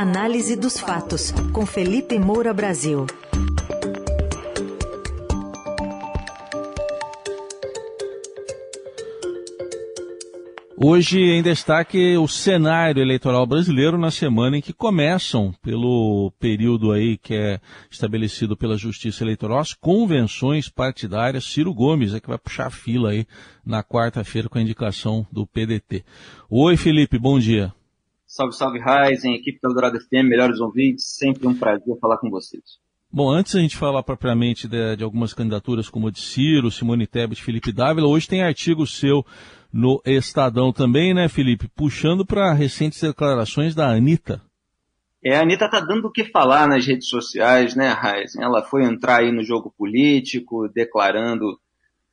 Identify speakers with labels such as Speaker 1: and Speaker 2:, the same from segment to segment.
Speaker 1: Análise dos fatos, com Felipe Moura Brasil.
Speaker 2: Hoje em destaque o cenário eleitoral brasileiro na semana em que começam, pelo período aí que é estabelecido pela Justiça Eleitoral, as convenções partidárias. Ciro Gomes é que vai puxar a fila aí na quarta-feira com a indicação do PDT. Oi, Felipe, bom dia.
Speaker 3: Salve, salve, Ryzen, equipe da Eldorado FM, melhores ouvintes, sempre um prazer falar com vocês.
Speaker 2: Bom, antes a gente falar propriamente de, de algumas candidaturas como a de Ciro, Simone Tebet, Felipe Dávila, hoje tem artigo seu no Estadão também, né, Felipe? Puxando para recentes declarações da Anitta.
Speaker 3: É, a Anitta tá dando o que falar nas redes sociais, né, Raizen? Ela foi entrar aí no jogo político, declarando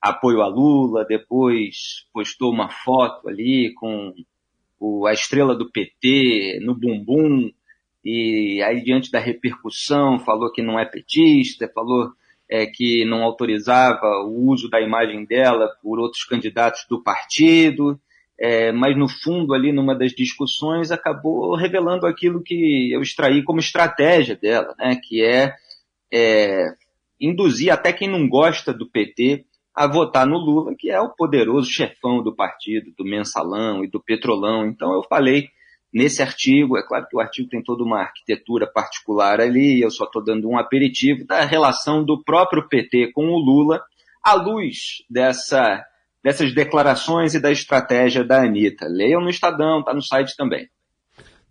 Speaker 3: apoio a Lula, depois postou uma foto ali com o, a estrela do PT no bumbum, e aí diante da repercussão falou que não é petista, falou é, que não autorizava o uso da imagem dela por outros candidatos do partido, é, mas no fundo ali numa das discussões acabou revelando aquilo que eu extraí como estratégia dela, né, que é, é induzir até quem não gosta do PT a votar no Lula, que é o poderoso chefão do partido, do mensalão e do petrolão. Então eu falei nesse artigo. É claro que o artigo tem toda uma arquitetura particular ali, eu só estou dando um aperitivo da relação do próprio PT com o Lula à luz dessa, dessas declarações e da estratégia da Anitta. Leiam no Estadão, está no site também.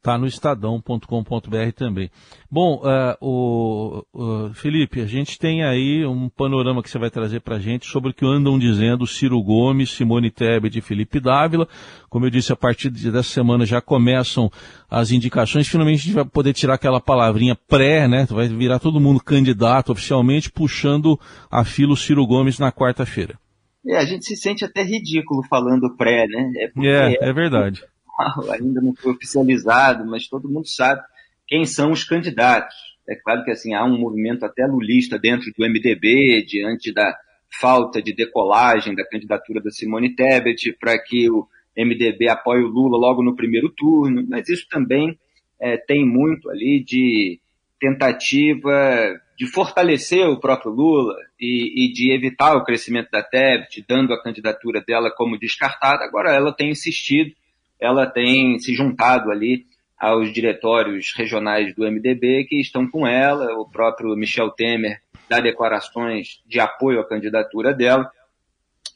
Speaker 2: Está no estadão.com.br também. Bom, uh, o, o, Felipe, a gente tem aí um panorama que você vai trazer para a gente sobre o que andam dizendo Ciro Gomes, Simone Tebet e Felipe Dávila. Como eu disse, a partir dessa semana já começam as indicações. Finalmente a gente vai poder tirar aquela palavrinha pré, né? Vai virar todo mundo candidato oficialmente, puxando a fila Ciro Gomes na quarta-feira.
Speaker 3: É, a gente se sente até ridículo falando pré, né?
Speaker 2: É, é, é verdade
Speaker 3: ainda não foi oficializado, mas todo mundo sabe quem são os candidatos. É claro que assim há um movimento até lulista dentro do MDB diante da falta de decolagem da candidatura da Simone Tebet para que o MDB apoie o Lula logo no primeiro turno, mas isso também é, tem muito ali de tentativa de fortalecer o próprio Lula e, e, de evitar o crescimento da Tebet, dando a candidatura dela como descartada. Agora ela tem insistido ela tem se juntado ali aos diretórios regionais do MDB que estão com ela, o próprio Michel Temer dá declarações de apoio à candidatura dela.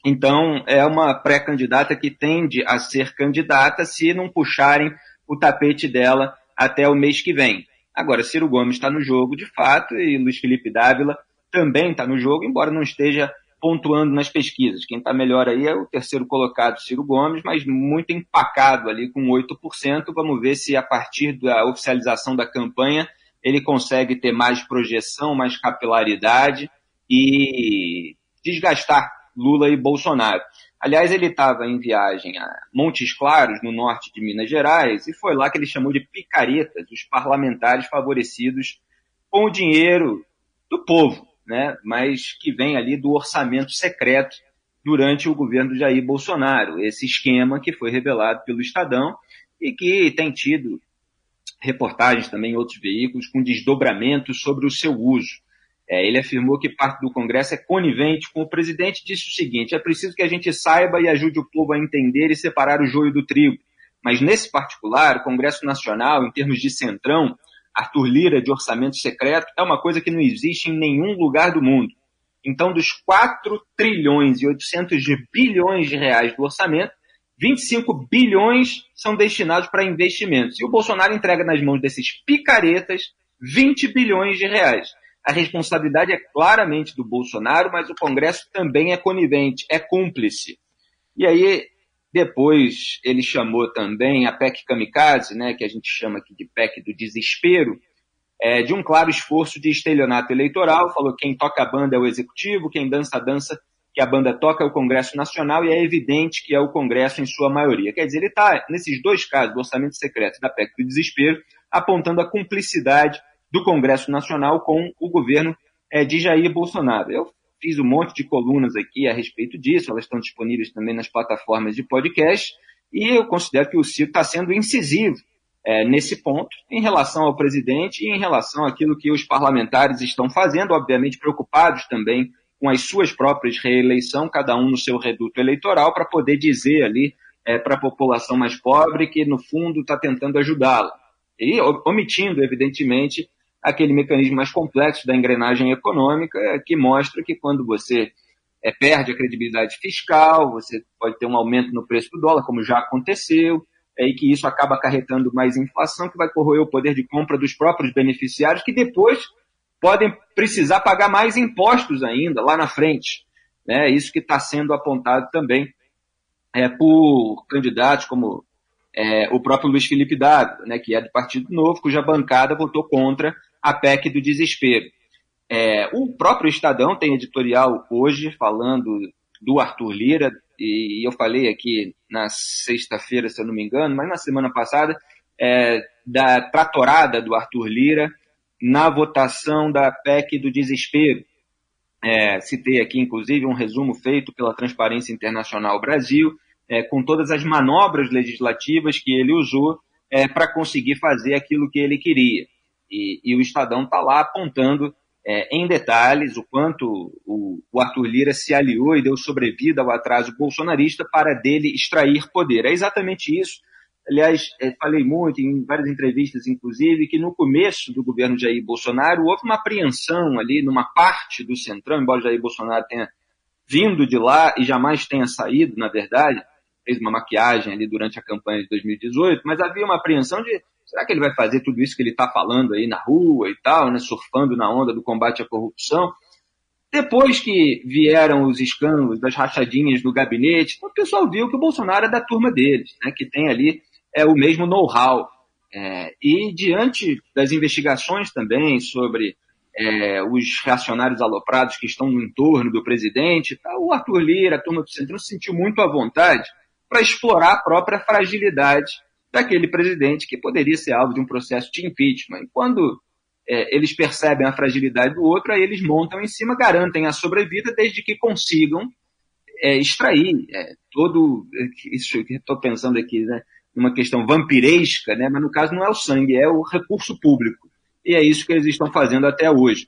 Speaker 3: Então, é uma pré-candidata que tende a ser candidata se não puxarem o tapete dela até o mês que vem. Agora, Ciro Gomes está no jogo de fato e Luiz Felipe Dávila também está no jogo, embora não esteja pontuando nas pesquisas. Quem está melhor aí é o terceiro colocado, Ciro Gomes, mas muito empacado ali com 8%. Vamos ver se a partir da oficialização da campanha ele consegue ter mais projeção, mais capilaridade e desgastar Lula e Bolsonaro. Aliás, ele estava em viagem a Montes Claros, no norte de Minas Gerais, e foi lá que ele chamou de picaretas os parlamentares favorecidos com o dinheiro do povo né, mas que vem ali do orçamento secreto durante o governo de Jair Bolsonaro. Esse esquema que foi revelado pelo Estadão e que tem tido reportagens também em outros veículos com desdobramentos sobre o seu uso. É, ele afirmou que parte do Congresso é conivente com o presidente disse o seguinte: é preciso que a gente saiba e ajude o povo a entender e separar o joio do trigo. Mas nesse particular, o Congresso Nacional, em termos de centrão, Arthur Lira de orçamento secreto, é uma coisa que não existe em nenhum lugar do mundo. Então, dos 4 trilhões e 800 bilhões de reais do orçamento, 25 bilhões são destinados para investimentos. E o Bolsonaro entrega nas mãos desses picaretas 20 bilhões de reais. A responsabilidade é claramente do Bolsonaro, mas o Congresso também é conivente, é cúmplice. E aí depois ele chamou também a PEC Kamikaze, né, que a gente chama aqui de PEC do desespero, é, de um claro esforço de estelionato eleitoral. Falou que quem toca a banda é o executivo, quem dança a dança que a banda toca é o Congresso Nacional e é evidente que é o Congresso em sua maioria. Quer dizer, ele está, nesses dois casos, do orçamento secreto e da PEC do desespero, apontando a cumplicidade do Congresso Nacional com o governo é, de Jair Bolsonaro. Eu fiz um monte de colunas aqui a respeito disso, elas estão disponíveis também nas plataformas de podcast, e eu considero que o Ciro está sendo incisivo é, nesse ponto, em relação ao presidente e em relação àquilo que os parlamentares estão fazendo, obviamente preocupados também com as suas próprias reeleição, cada um no seu reduto eleitoral, para poder dizer ali é, para a população mais pobre que, no fundo, está tentando ajudá-la. E omitindo, evidentemente, aquele mecanismo mais complexo da engrenagem econômica, que mostra que quando você é, perde a credibilidade fiscal, você pode ter um aumento no preço do dólar, como já aconteceu, é, e que isso acaba acarretando mais inflação, que vai corroer o poder de compra dos próprios beneficiários, que depois podem precisar pagar mais impostos ainda lá na frente. É isso que está sendo apontado também é, por candidatos como é, o próprio Luiz Felipe Dávila, né, que é do Partido Novo, cuja bancada votou contra a PEC do desespero. É, o próprio Estadão tem editorial hoje falando do Arthur Lira, e eu falei aqui na sexta-feira, se eu não me engano, mas na semana passada, é, da tratorada do Arthur Lira na votação da PEC do desespero. É, citei aqui, inclusive, um resumo feito pela Transparência Internacional Brasil, é, com todas as manobras legislativas que ele usou é, para conseguir fazer aquilo que ele queria. E, e o Estadão está lá apontando é, em detalhes o quanto o, o, Arthur Lira se aliou e deu sobrevida ao atraso bolsonarista para dele extrair poder. É exatamente isso. Aliás, é, falei muito em várias entrevistas, inclusive, que no começo do governo de Jair Bolsonaro houve uma apreensão ali numa parte do Centrão, embora Jair Bolsonaro tenha vindo de lá e jamais tenha saído, na verdade, fez uma maquiagem ali durante a campanha de 2018, mas havia uma apreensão de Será que ele vai fazer tudo isso que ele está falando aí na rua e tal, né, surfando na onda do combate à corrupção? Depois que vieram os escândalos das rachadinhas do gabinete, o pessoal viu que o Bolsonaro é da turma deles, né, que tem ali é, o mesmo know-how. É, e diante das investigações também sobre é, os reacionários aloprados que estão no entorno do presidente, tá, o Arthur Lira, a turma do Centrão, se sentiu muito à vontade para explorar a própria fragilidade daquele presidente que poderia ser alvo de um processo de impeachment. E quando é, eles percebem a fragilidade do outro, aí eles montam em cima, garantem a sobrevida desde que consigam é, extrair é, todo isso que estou pensando aqui, né, uma questão vampiresca, né, mas no caso não é o sangue, é o recurso público. E é isso que eles estão fazendo até hoje.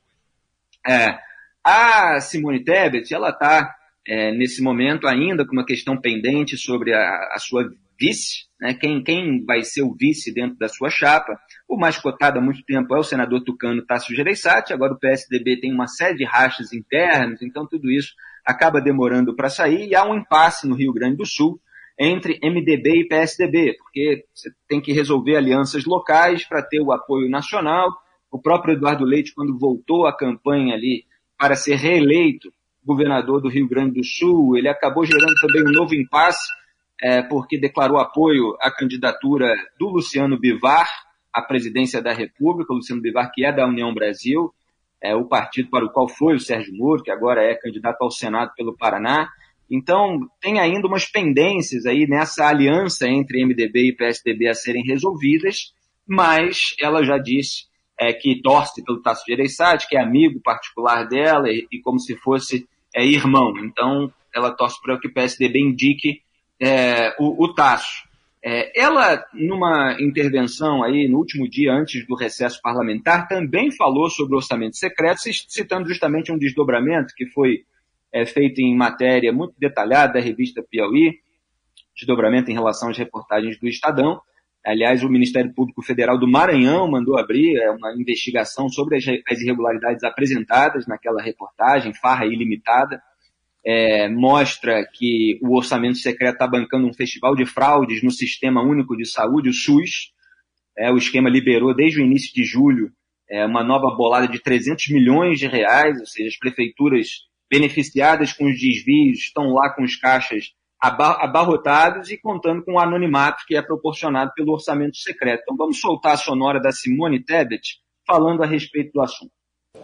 Speaker 3: É, a Simone Tebet, ela está é, nesse momento ainda com uma questão pendente sobre a, a sua vice, né, quem, quem vai ser o vice dentro da sua chapa. O mais cotado há muito tempo é o senador tucano Tasso Gereissati, agora o PSDB tem uma série de rachas internos, então tudo isso acaba demorando para sair e há um impasse no Rio Grande do Sul entre MDB e PSDB, porque você tem que resolver alianças locais para ter o apoio nacional. O próprio Eduardo Leite, quando voltou à campanha ali para ser reeleito governador do Rio Grande do Sul, ele acabou gerando também um novo impasse é, porque declarou apoio à candidatura do Luciano Bivar à presidência da República, o Luciano Bivar, que é da União Brasil, é, o partido para o qual foi o Sérgio Moro, que agora é candidato ao Senado pelo Paraná. Então, tem ainda umas pendências aí nessa aliança entre MDB e PSDB a serem resolvidas, mas ela já disse é, que torce pelo Tasso Gereissati, que é amigo particular dela e, e como se fosse é, irmão. Então, ela torce para que o PSDB indique é, o, o Tasso. É, ela, numa intervenção aí no último dia antes do recesso parlamentar, também falou sobre orçamento secreto, citando justamente um desdobramento que foi é, feito em matéria muito detalhada da revista Piauí, desdobramento em relação às reportagens do Estadão. Aliás, o Ministério Público Federal do Maranhão mandou abrir é, uma investigação sobre as irregularidades apresentadas naquela reportagem, farra ilimitada é, mostra que o orçamento secreto está bancando um festival de fraudes no Sistema Único de Saúde, o SUS. É, o esquema liberou desde o início de julho é, uma nova bolada de 300 milhões de reais, ou seja, as prefeituras beneficiadas com os desvios estão lá com os caixas abarrotados e contando com o anonimato que é proporcionado pelo orçamento secreto. Então vamos soltar a sonora da Simone Tebet falando a respeito do assunto.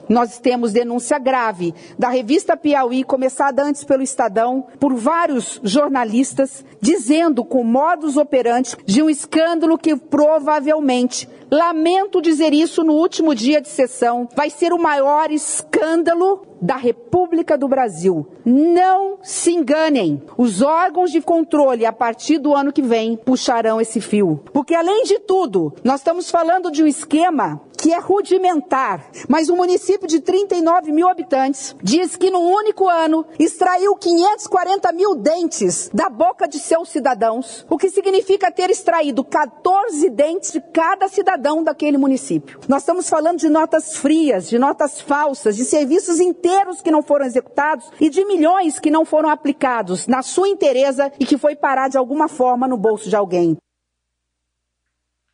Speaker 4: Nós temos denúncia grave da revista Piauí, começada antes pelo Estadão, por vários jornalistas, dizendo com modus operandi de um escândalo que provavelmente Lamento dizer isso no último dia de sessão. Vai ser o maior escândalo da República do Brasil. Não se enganem. Os órgãos de controle, a partir do ano que vem, puxarão esse fio. Porque, além de tudo, nós estamos falando de um esquema que é rudimentar, mas um município de 39 mil habitantes diz que no único ano extraiu 540 mil dentes da boca de seus cidadãos, o que significa ter extraído 14 dentes de cada cidadão daquele município. Nós estamos falando de notas frias, de notas falsas, de serviços inteiros que não foram executados e de milhões que não foram aplicados na sua inteireza e que foi parar de alguma forma no bolso de alguém.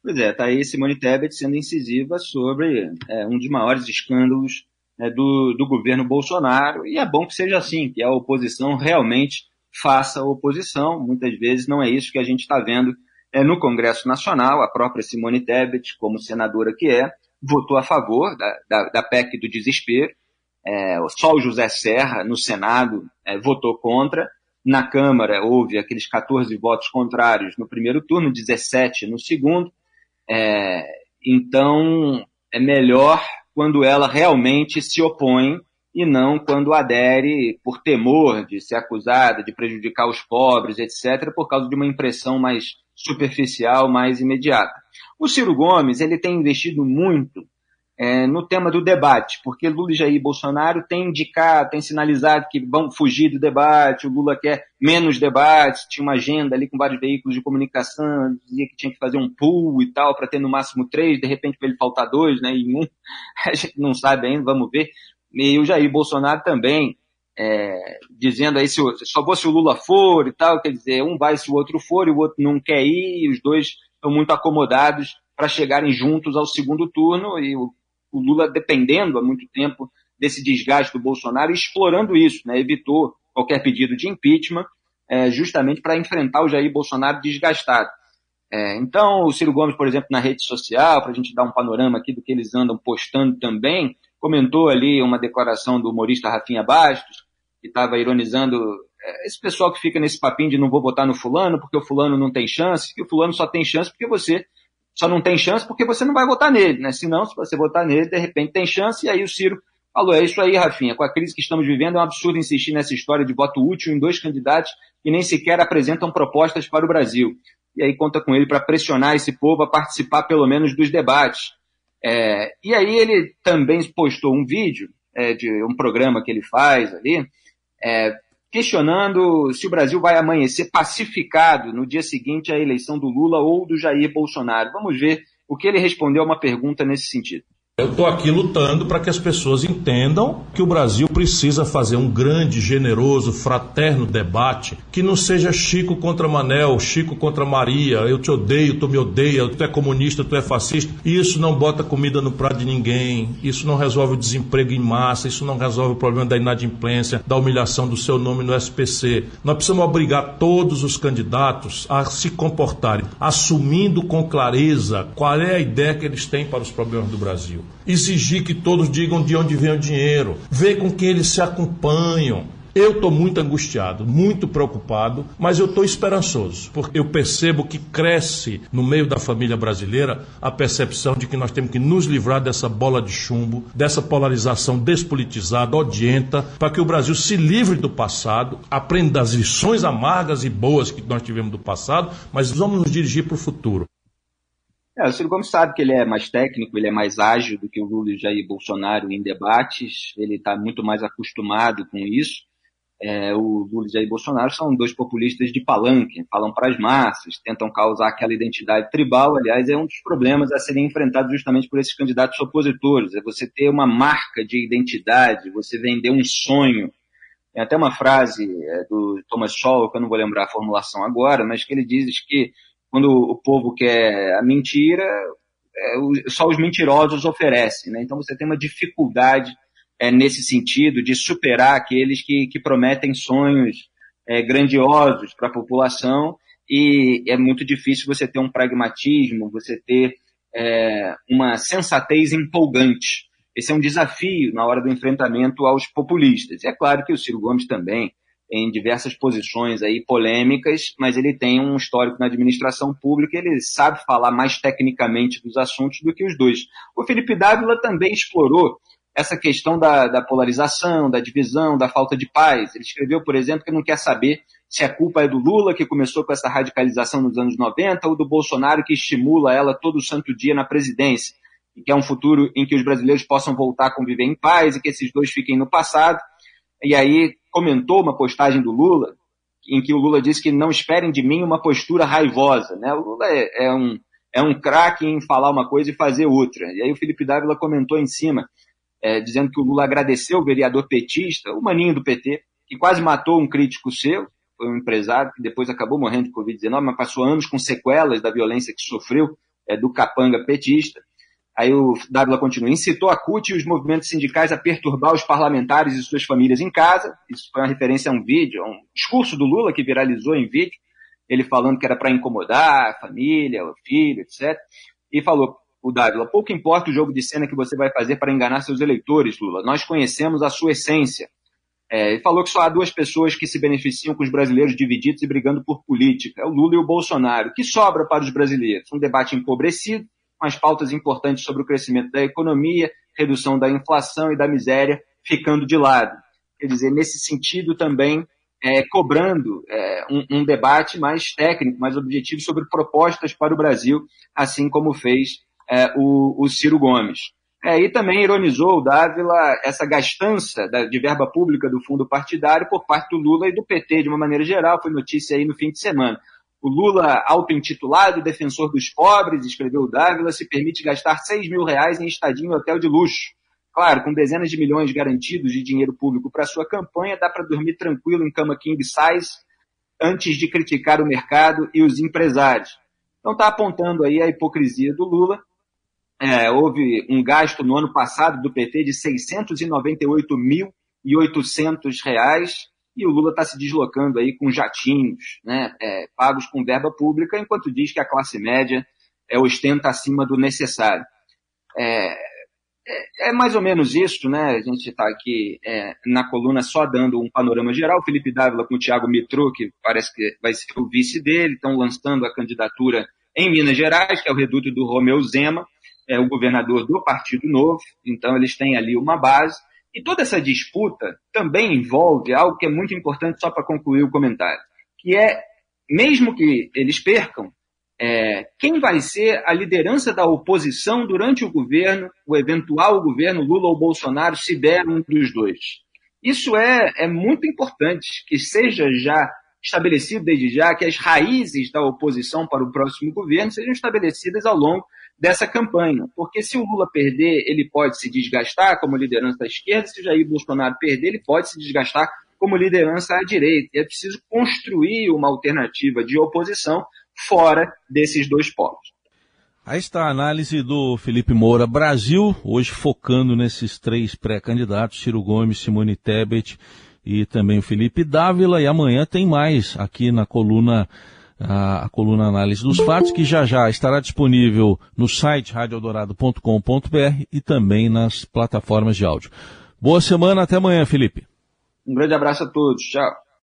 Speaker 3: Pois é, está aí Simone Tebet sendo incisiva sobre é, um dos maiores escândalos né, do, do governo Bolsonaro, e é bom que seja assim, que a oposição realmente faça oposição. Muitas vezes não é isso que a gente está vendo é, no Congresso Nacional. A própria Simone Tebet, como senadora que é, votou a favor da, da, da PEC do desespero. É, só o José Serra, no Senado, é, votou contra. Na Câmara, houve aqueles 14 votos contrários no primeiro turno, 17 no segundo. É, então, é melhor quando ela realmente se opõe e não quando adere por temor de ser acusada, de prejudicar os pobres, etc., por causa de uma impressão mais superficial, mais imediata. O Ciro Gomes, ele tem investido muito é, no tema do debate, porque Lula e Jair Bolsonaro têm indicado, têm sinalizado que vão fugir do debate, o Lula quer menos debate, tinha uma agenda ali com vários veículos de comunicação, dizia que tinha que fazer um pool e tal, para ter no máximo três, de repente para ele faltar dois, né, um, a gente não sabe ainda, vamos ver. E o Jair Bolsonaro também, é, dizendo aí se, só vou se o Lula for e tal, quer dizer, um vai se o outro for e o outro não quer ir, e os dois estão muito acomodados para chegarem juntos ao segundo turno e o o Lula dependendo há muito tempo desse desgaste do Bolsonaro explorando isso, né? evitou qualquer pedido de impeachment, é, justamente para enfrentar o Jair Bolsonaro desgastado. É, então, o Ciro Gomes, por exemplo, na rede social, para a gente dar um panorama aqui do que eles andam postando também, comentou ali uma declaração do humorista Rafinha Bastos, que estava ironizando é, esse pessoal que fica nesse papinho de não vou votar no fulano porque o fulano não tem chance, que o fulano só tem chance porque você só não tem chance porque você não vai votar nele, né? Senão, se você votar nele, de repente tem chance, e aí o Ciro falou, é isso aí, Rafinha, com a crise que estamos vivendo, é um absurdo insistir nessa história de voto útil em dois candidatos que nem sequer apresentam propostas para o Brasil. E aí conta com ele para pressionar esse povo a participar pelo menos dos debates. É, e aí ele também postou um vídeo é, de um programa que ele faz ali, é, questionando se o Brasil vai amanhecer pacificado no dia seguinte à eleição do Lula ou do Jair Bolsonaro. Vamos ver o que ele respondeu a uma pergunta nesse sentido.
Speaker 5: Eu estou aqui lutando para que as pessoas entendam que o Brasil precisa fazer um grande, generoso, fraterno debate que não seja Chico contra Manel, Chico contra Maria, eu te odeio, tu me odeia, tu é comunista, tu é fascista. Isso não bota comida no prato de ninguém, isso não resolve o desemprego em massa, isso não resolve o problema da inadimplência, da humilhação do seu nome no SPC. Nós precisamos obrigar todos os candidatos a se comportarem, assumindo com clareza qual é a ideia que eles têm para os problemas do Brasil exigir que todos digam de onde vem o dinheiro, ver com quem eles se acompanham. Eu estou muito angustiado, muito preocupado, mas eu estou esperançoso, porque eu percebo que cresce no meio da família brasileira a percepção de que nós temos que nos livrar dessa bola de chumbo, dessa polarização despolitizada, odienta, para que o Brasil se livre do passado, aprenda das lições amargas e boas que nós tivemos do passado, mas vamos nos dirigir para o futuro.
Speaker 3: É, o Ciro Gomes sabe que ele é mais técnico, ele é mais ágil do que o Lula e Jair Bolsonaro em debates, ele está muito mais acostumado com isso. É, o Lula e Jair Bolsonaro são dois populistas de palanque, falam para as massas, tentam causar aquela identidade tribal. Aliás, é um dos problemas a serem enfrentados justamente por esses candidatos opositores. É você ter uma marca de identidade, você vender um sonho. Tem até uma frase é, do Thomas Sowell, que eu não vou lembrar a formulação agora, mas que ele diz que quando o povo quer a mentira, é, só os mentirosos oferecem. Né? Então você tem uma dificuldade é, nesse sentido de superar aqueles que, que prometem sonhos é, grandiosos para a população e é muito difícil você ter um pragmatismo, você ter é, uma sensatez empolgante. Esse é um desafio na hora do enfrentamento aos populistas. E é claro que o Ciro Gomes também em diversas posições aí polêmicas, mas ele tem um histórico na administração pública, ele sabe falar mais tecnicamente dos assuntos do que os dois. O Felipe Dávila também explorou essa questão da, da polarização, da divisão, da falta de paz. Ele escreveu, por exemplo, que não quer saber se a culpa é do Lula, que começou com essa radicalização nos anos 90, ou do Bolsonaro, que estimula ela todo santo dia na presidência, e que é um futuro em que os brasileiros possam voltar a conviver em paz e que esses dois fiquem no passado. E aí comentou uma postagem do Lula, em que o Lula disse que não esperem de mim uma postura raivosa. Né? O Lula é, é um, é um craque em falar uma coisa e fazer outra. E aí o Felipe Dávila comentou em cima, é, dizendo que o Lula agradeceu o vereador petista, o maninho do PT, que quase matou um crítico seu, foi um empresário que depois acabou morrendo de Covid-19, mas passou anos com sequelas da violência que sofreu é, do capanga petista. Aí o Dávila continua, incitou a CUT e os movimentos sindicais a perturbar os parlamentares e suas famílias em casa. Isso foi uma referência a um vídeo, a um discurso do Lula que viralizou em vídeo, ele falando que era para incomodar a família, o filho, etc. E falou, o Dávila, pouco importa o jogo de cena que você vai fazer para enganar seus eleitores, Lula. Nós conhecemos a sua essência. É, ele falou que só há duas pessoas que se beneficiam com os brasileiros divididos e brigando por política, é o Lula e o Bolsonaro. O que sobra para os brasileiros? Um debate empobrecido, com as pautas importantes sobre o crescimento da economia, redução da inflação e da miséria ficando de lado. Quer dizer, nesse sentido também é, cobrando é, um, um, debate mais técnico, mais objetivo sobre propostas para o Brasil, assim como fez é, o, o, Ciro Gomes. É, e também ironizou o Dávila essa gastança da, de verba pública do fundo partidário por parte do Lula e do PT, de uma maneira geral, foi notícia aí no fim de semana. O Lula, auto-intitulado defensor dos pobres, escreveu o Dávila, se permite gastar 6 mil reais em estadia em hotel de luxo. Claro, com dezenas de milhões garantidos de dinheiro público para sua campanha, dá para dormir tranquilo em cama king size antes de criticar o mercado e os empresários. Então está apontando aí a hipocrisia do Lula. É, houve um gasto no ano passado do PT de 698.800 reais e o Lula está se deslocando aí com jatinhos, né, é, pagos com verba pública, enquanto diz que a classe média é, ostenta acima do necessário. É, é, é mais ou menos isso, né? A gente está aqui é, na coluna só dando um panorama geral. Felipe Dávila com o Thiago Mitro, que parece que vai ser o vice dele, estão lançando a candidatura em Minas Gerais, que é o reduto do Romeu Zema, é o governador do Partido Novo, então eles têm ali uma base. E toda essa disputa também envolve algo que é muito importante, só para concluir o comentário, que é, mesmo que eles percam, é, quem vai ser a liderança da oposição durante o governo, o eventual governo Lula ou Bolsonaro, se der um dos dois. Isso é, é muito importante que seja já estabelecido desde já, que as raízes da oposição para o próximo governo sejam estabelecidas ao longo dessa campanha. Porque se o Lula perder, ele pode se desgastar como liderança da esquerda, se o Jair Bolsonaro perder, ele pode se desgastar como liderança à direita. E é preciso construir uma alternativa de oposição fora desses dois polos.
Speaker 2: Aí está a análise do Felipe Moura. Brasil, hoje focando nesses três pré-candidatos, Ciro Gomes, Simone Tebet e também o Felipe Dávila. E amanhã tem mais aqui na coluna a, a, coluna Análise dos Fatos, que já já estará disponível no site radioeldorado.com.br e também nas plataformas de áudio. Boa semana, até amanhã, Felipe.
Speaker 3: Um grande abraço a todos, tchau.